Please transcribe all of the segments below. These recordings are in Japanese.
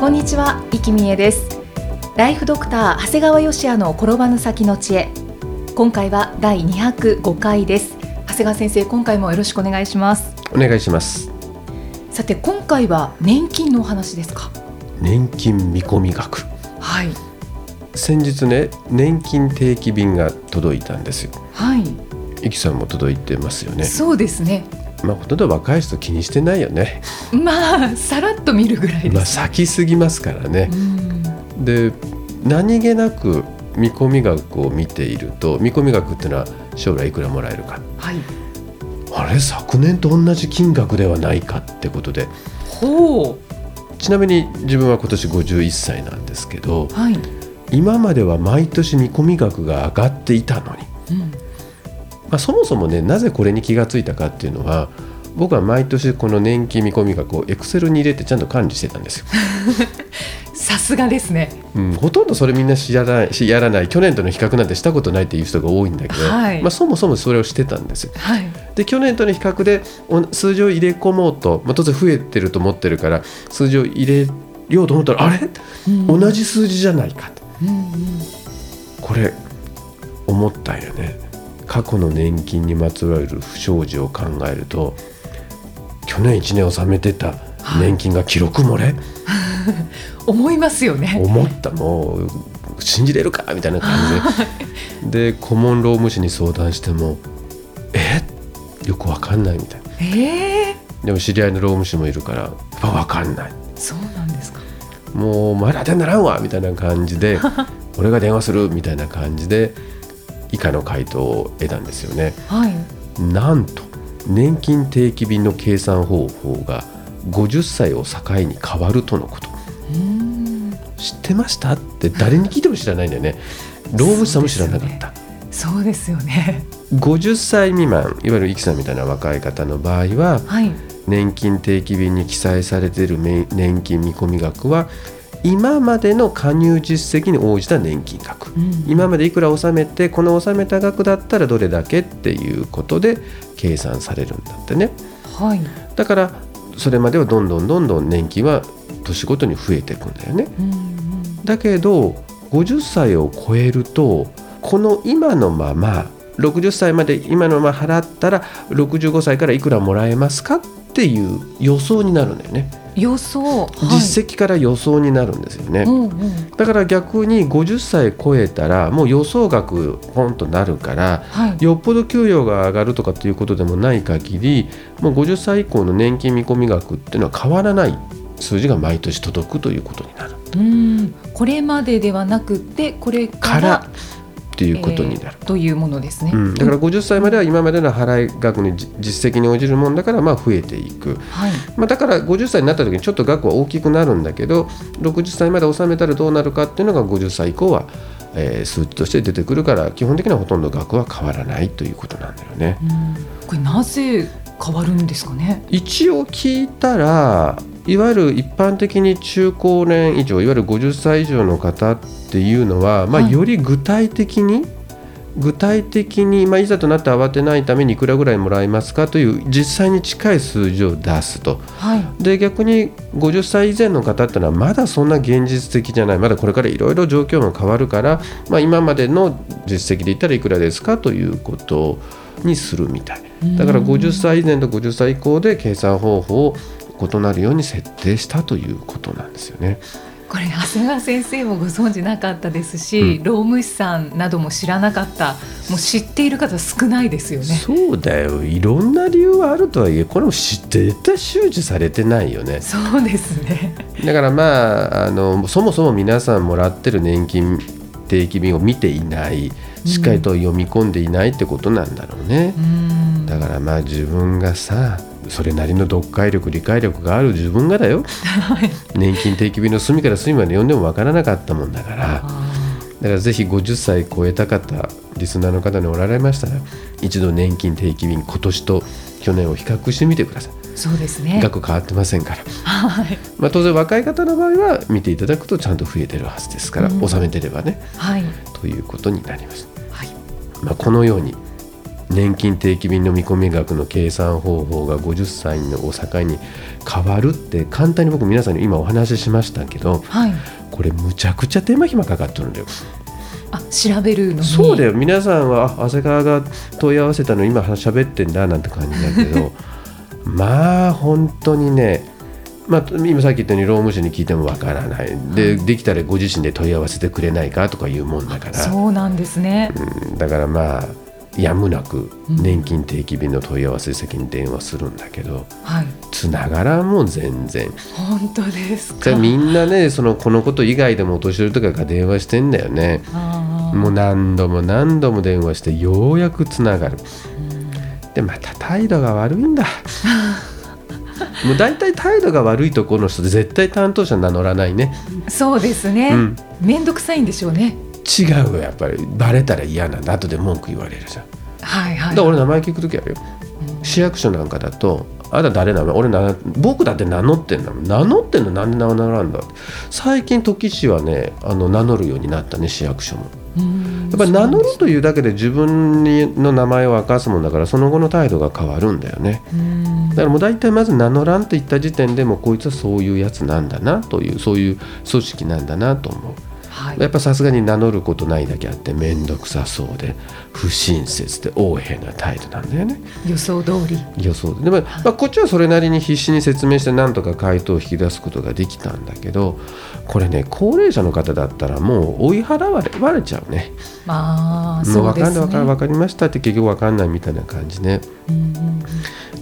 こんにちは、生きみえです。ライフドクター長谷川芳也の転ばぬ先の知恵。今回は第205回です。長谷川先生、今回もよろしくお願いします。お願いします。さて今回は年金のお話ですか？年金見込み額。はい。先日ね年金定期便が届いたんですよ。はい。イキさんも届いてますよね。そうですねまあほとんど若い人気にしてないよね。まあさらっと見るぐらいです、まあ先すぎますからね。うん。で何気なく見込み額を見ていると見込み額っていうのは将来いくらもらえるか。はい。あれ昨年と同じ金額ではないかってことで。ほちなみに自分は今年51歳なんですけどうはい、今までは毎年見込み額が上がっていたのにうん、まあ、そもそもねなぜこれに気がついたかっていうのは僕は毎年この年金見込み額をエクセルに入れてちゃんと管理してたんですよ、さすがですね。うん、ほとんどそれみんなしやらないしやらない去年との比較なんてしたことないっていう人が多いんだけど、はい。まあ、そもそもそれをしてたんですよ。はい。で去年との比較でお数字を入れ込もうと、まあ、当然増えてると思ってるから数字を入れようと思ったらあれ、うん。同じ数字じゃないかとうんうん。これ思ったんよね過去の年金にまつわる不祥事を考えると去年1年納めてた年金が記録漏れ、思いますよね。思った。もう信じれるか？みたいな感じで。で顧問労務士に相談してもえ？よくわかんないみたいな。ええでも知り合いの労務士もいるからやっぱわかんない。そうなんですか。もうまだ当てにならんわ！みたいな感じで 俺が電話する！みたいな感じで以下の回答を得たんですよね。はい。なんと年金定期便の計算方法が50歳を境に変わるとのこと。うん。知ってました？って誰に聞いても知らないんだよね。労務士さんも知らなかった、そうですよね。50歳未満いわゆるイキさんみたいな若い方の場合ははい。年金定期便に記載されているめ年金見込み額は今までの加入実績に応じた年金額。うん。今までいくら納めてこの納めた額だったらどれだけっていうことで計算されるんだってね。はい。だからそれまではどんどんどんどん年金は年ごとに増えていくんだよね。うんうん。だけど50歳を超えるとこの今のまま60歳まで今のまま払ったら65歳からいくらもらえますかっていう予想になるんだよね、予想、はい、実績から予想になるんですよね、うんうん。だから逆に50歳超えたらもう予想額ポンとなるからはい。よっぽど給与が上がるとかっていうことでもない限りもう50歳以降の年金見込み額っていうのは変わらない数字が毎年届くということになる。うん。これまでではなくてこれからっていうことになる。えーというものですね、うん、だから50歳までは今までの払い額にじ実績に応じるもんだからまあ増えていく、はい。まあ、だから50歳になった時にちょっと額は大きくなるんだけど60歳まで納めたらどうなるかっていうのが50歳以降は、えー数値として出てくるから基本的にはほとんど額は変わらないということなんだよね。うん。これなぜ変わるんですかね？一応聞いたらいわゆる一般的に中高年以上いわゆる50歳以上の方っていうのは、まあ、はい。より具体的に、具体的に、まあ、いざとなって慌てないためにいくらぐらいもらえますかという実際に近い数字を出すと。はい。で逆に50歳以前の方ってのはまだそんな現実的じゃない。まだこれからいろいろ状況も変わるから、まあ、今までの実績で言ったらいくらですかということにするみたい。だから50歳以前と50歳以降で計算方法を異なるように設定したということなんですよね。これ長谷川先生もご存知なかったですし、うん労務士さんなども知らなかったもう知っている方少ないですよね。そうだよいろんな理由はあるとはいえこれも知って絶対周知されてないよねそうですね。だからまああのそもそも皆さんもらってる年金定期便を見ていないしっかりと読み込んでいないってことなんだろうね。うんだからまあ自分がさそれなりの読解力理解力がある自分がだよ。年金定期便の隅から隅まで読んでも分からなかったもんだから。あだからぜひ50歳超えた方リスナーの方におられましたら一度年金定期便今年と去年を比較してみてください。ーそうですね。額変わってませんから、はい。まあ、当然若い方の場合は見ていただくとちゃんと増えてるはずですから、うん。納めてればね。はい。ということになります、はい。まあ、このように年金定期便の見込み額の計算方法が50歳のを境に変わるって簡単に僕皆さんに今お話ししましたけどはい。これむちゃくちゃ手間暇かかってるんだよ。あ調べるのに？そうだよ。皆さんはあ長谷川が問い合わせたの今喋ってんだなんて感じだけど まあ本当にねまあ、今さっき言ったように労務士に聞いてもわからない。でできたらご自身で問い合わせてくれないかとかいうもんだから。そうなんですね。うん。だからまあやむなく年金定期便の問い合わせ先に電話するんだけどはい。つながらんもん全然。本当ですか？それみんなねそのこのこと以外でもお年寄りとかが電話してんだよね。もう何度も何度も電話してようやくつながる。でまた態度が悪いんだ。もう大体態度が悪いところの人で絶対担当者名乗らないね。そうですね。うん。面倒くさいんでしょうね違うよやっぱり。バレたら嫌なんだ。後で文句言われるじゃん。はいはいだから俺名前聞く時あるよ。市役所なんかだと「あなた誰なの？俺な僕だって名乗ってんだもん。名乗ってんのなんで名乗らんだ」最近時市はねあの名乗るようになったね市役所も。うん。やっぱり名乗るというだけで自分にの名前を明かすもんだからその後の態度が変わるんだよね。うん。だからもう大体まず名乗らんと言った時点でもうこいつはそういうやつなんだなというそういう組織なんだなと思うはい。やっぱさすがに名乗ることないだけあって面倒くさそうで不親切で横柄な態度なんだよね。予想通り。予想ででも、まあ、こっちはそれなりに必死に説明してなんとか回答を引き出すことができたんだけどこれね高齢者の方だったらもう追い払われわれちゃうね。まあそうですねかんない分かんない分かりましたって結局分かんないみたいな感じね。うんうん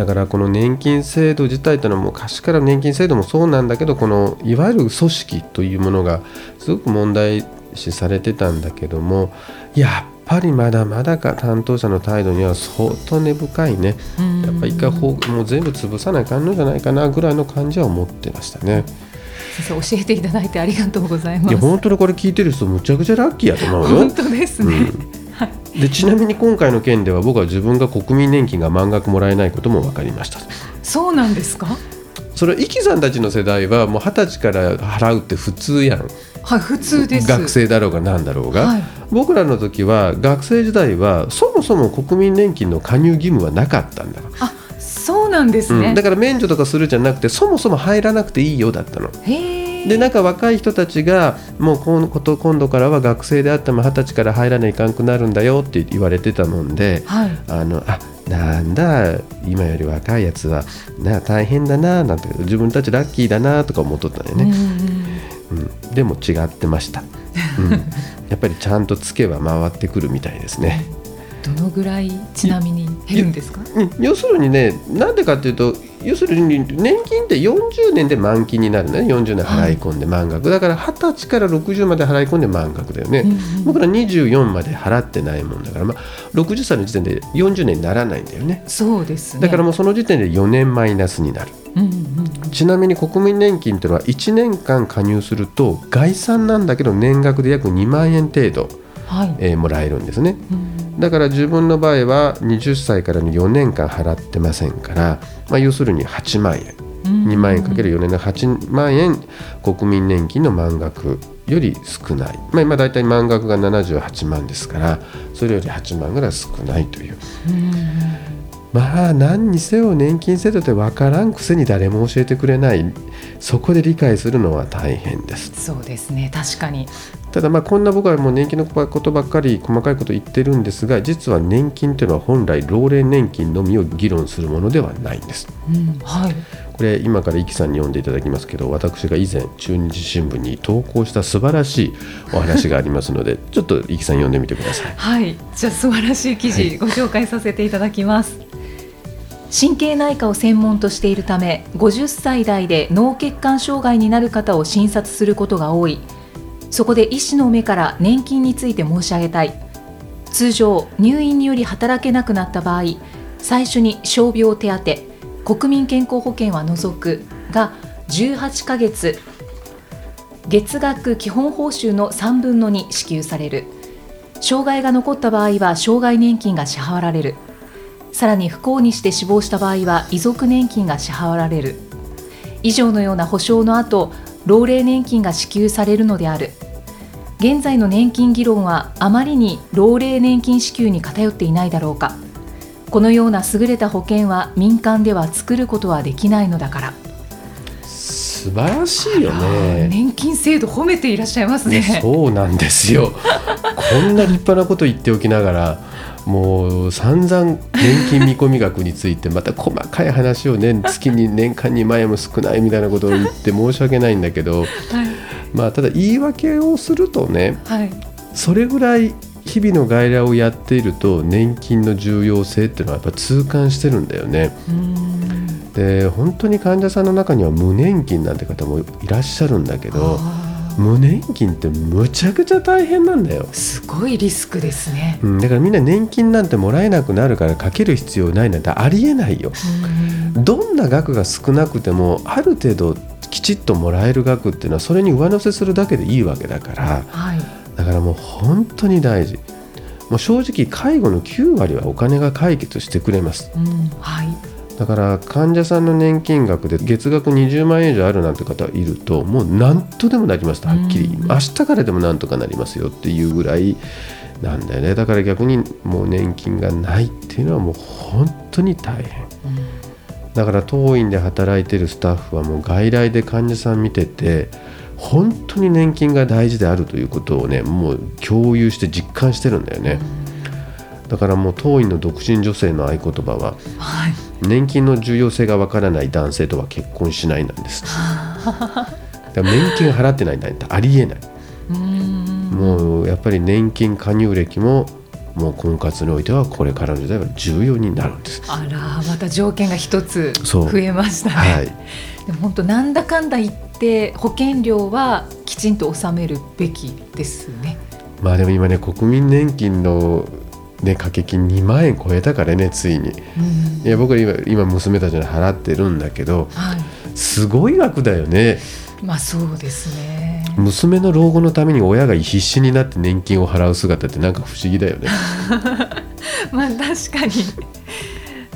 だからこの年金制度自体というのはもから年金制度もそうなんだけどこのいわゆる組織というものがすごく問題視されてたんだけどもやっぱりまだまだか担当者の態度には相当根深いね。うん。やっぱ一回もう全部潰さないかんのじゃないかなぐらいの感じは思ってましたね。先生教えていただいてありがとうございます。いや本当にこれ聞いてる人むちゃくちゃラッキーやと思うよ。本。当ですね、はいでちなみに今回の件では僕は自分が国民年金が満額もらえないことも分かりました。そうなんですか？それイキさんたちの世代はもう二十歳から払うって普通やん。はい普通です。学生だろうが何だろうが、はい。僕らの時は学生時代はそもそも国民年金の加入義務はなかったんだ、あそうなんですね、うん。だから免除とかするじゃなくてそもそも入らなくていいよだったの。へえでなんか若い人たちがもう今こと今度からは学生であっても二十歳から入らないかんくなるんだよって言われてたもんではい。あのあなんだ今より若いやつはな大変だななんて自分たちラッキーだなとか思っとったんよね。うんうん、でも違ってました、うん、やっぱりちゃんとツケは回ってくるみたいですね、どのぐらいちなみに減るんですか？うん、要するにねなんでかっていうと要するに年金って40年で満期になるね。40年払い込んで満額、だから20歳から60まで払い込んで満額だよね、うんうん僕ら24まで払ってないもんだから、まあ、60歳の時点で40年にならないんだよね。そうですね。だからもうその時点で4年マイナスになる。うんうんちなみに国民年金っていうのは1年間加入すると概算なんだけど年額で約2万円程度、はい、えーもらえるんですね。うんだから自分の場合は20歳からの4年間払ってませんから、まあ、要するに8万円。うん。2万円かける4年の8万円国民年金の満額より少ない、まあ、今大体満額が78万ですからそれより8万ぐらい少ないという。うん。まあ何にせよ年金制度って分からんくせに誰も教えてくれない。そこで理解するのは大変です。そうですね。確かにただまあこんな僕はもう年金のことばっかり細かいこと言ってるんですが実は年金というのは本来老齢年金のみを議論するものではないんです。うんはい。これ今からイキさんに読んでいただきますけど私が以前中日新聞に投稿した素晴らしいお話がありますので ちょっとイキさん読んでみてください。はい、じゃあ素晴らしい記はい事ご紹介させていただきます。神経内科を専門としているため、50歳代で脳血管障害になる方を診察することが多い。そこで医師の目から年金について申し上げたい。通常入院により働けなくなった場合最初に傷病手当国民健康保険は除くが18ヶ月。月額基本報酬の3分の2支給される。障害が残った場合は障害年金が支払われる。さらに不幸にして死亡した場合は遺族年金が支払われる。以上のような保障の後老齢年金が支給されるのである。現在の年金議論はあまりに老齢年金支給に偏っていないだろうか。このような優れた保険は民間では作ることはできないのだから。素晴らしいよね。年金制度褒めていらっしゃいますねそうなんですよ。こんな立派なこと言っておきながらもう散々年金見込み額についてまた細かい話をね月に年間2万円も少ないみたいなことを言って申し訳ないんだけど、はい、まあただ言い訳をするとね、はい、それぐらい日々の外来をやっていると年金の重要性っていうのはやっぱ痛感してるんだよね。で本当に患者さんの中には無年金なんて方もいらっしゃるんだけど。無年金ってむちゃくちゃ大変なんだよ。すごいリスクですね、うん、だからみんな年金なんてもらえなくなるからかける必要ないなんてありえないよ、どんな額が少なくてもある程度きちっともらえる額っていうのはそれに上乗せするだけでいいわけだから、はい、だからもう本当に大事。もう正直介護の9割はお金が解決してくれます、うんはいだから患者さんの年金額で月額20万円以上あるなんて方いるともう何とでもなりますとはっきり。明日からでもなんとかなりますよっていうぐらいなんだよね。だから逆にもう年金がないっていうのはもう本当に大変。だから当院で働いてるスタッフはもう外来で患者さん見てて本当に年金が大事であるということをねもう共有して実感してるんだよね。だからもう当院の独身女性の合言葉は、はい、年金の重要性がわからない男性とは結婚しないなんです。だから年金払ってないなんてありえない。もうやっぱり年金加入歴ももう婚活においてはこれからの時代は重要になるんです。あらまた条件が一つ増えましたね、はい、でも本当なんだかんだ言って保険料はきちんと納めるべきですね。まあでも今ね国民年金のね、掛け金2万円超えたからねついに、うん、いや僕は今今娘たちに払ってるんだけど、はい、すごい額だよね。まあそうですね。娘の老後のために親が必死になって年金を払う姿ってなんか不思議だよね。まあ確かに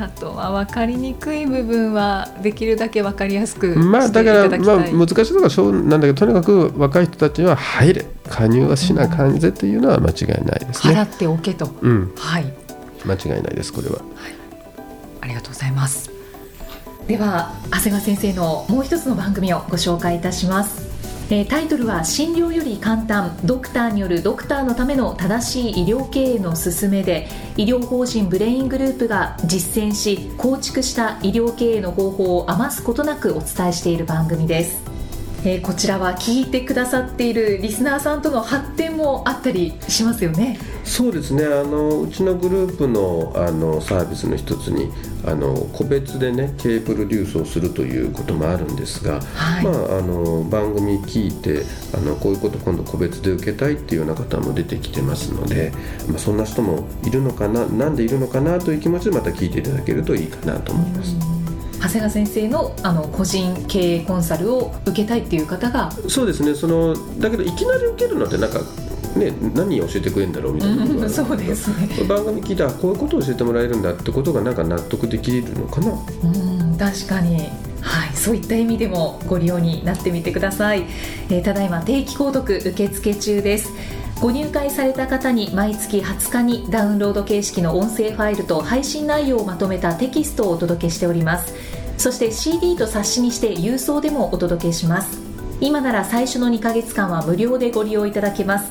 あとは分かりにくい部分はできるだけ分かりやすくまあだからまあ難しいのがそうなんだけどとにかく若い人たちは入れ加入はしな感じぜというのは間違いないですね。払っておけと、うん、はい。間違いないですこれは、はい、ありがとうございます。では長谷川先生のもう一つの番組をご紹介いたしますえタイトルは診療より簡単ドクターによるドクターのための正しい医療経営の勧めで医療法人ブレイングループが実践し構築した医療経営の方法を余すことなくお伝えしている番組ですえー、こちらは聞いてくださっているリスナーさんとの発展もあったりしますよね。そうですね。あのうちのグループのあのサービスの一つにあの個別でね経営プロデュースをするということもあるんですが、はい、まあ、あの番組聞いてあのこういうこと今度個別で受けたいっていうような方も出てきてますので、まあ、そんな人もいるのかななんでいるのかなという気持ちでまた聞いていただけるといいかなと思います。長谷川先生のあの個人経営コンサルを受けたいっていう方が。そうですね。そのだけどいきなり受けるのってなんかね、何教えてくれるんだろうみたいな、うん、そうですね。番組聞いたらこういうことを教えてもらえるんだってことがなんか納得できるのかな。うん確かに。はいそういった意味でもご利用になってみてください、えー、ただいま定期購読受付中です。ご入会された方に毎月20日にダウンロード形式の音声ファイルと配信内容をまとめたテキストをお届けしております。そして CD と冊子にして郵送でもお届けします。今なら最初の2ヶ月間は無料でご利用いただけます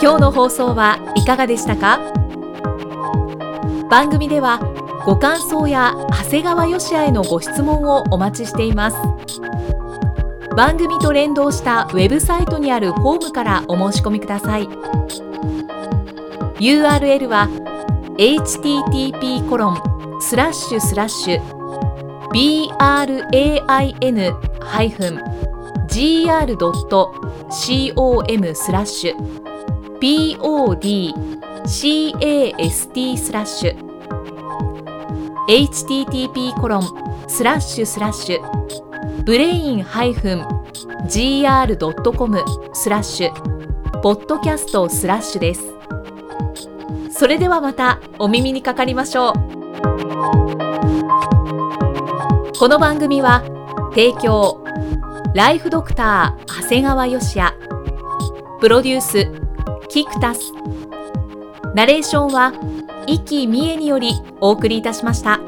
今日の放送はいかがでしたか？番組ではご感想や長谷川よしあへのご質問をお待ちしています。番組と連動したウェブサイトにあるホームからお申し込みください。URL は http コロンスラッシュスラッシュ brain- gr.com スラッシュ podcast スラッシュ http コロンスラッシュスラッシュブレイン -gr.com スラッシュポッドキャストスラッシュですそれではまたお耳にかかりましょう。この番組は提供ライフドクター長谷川芳也プロデュースキクタスナレーションは生きみえによりお送りいたしました。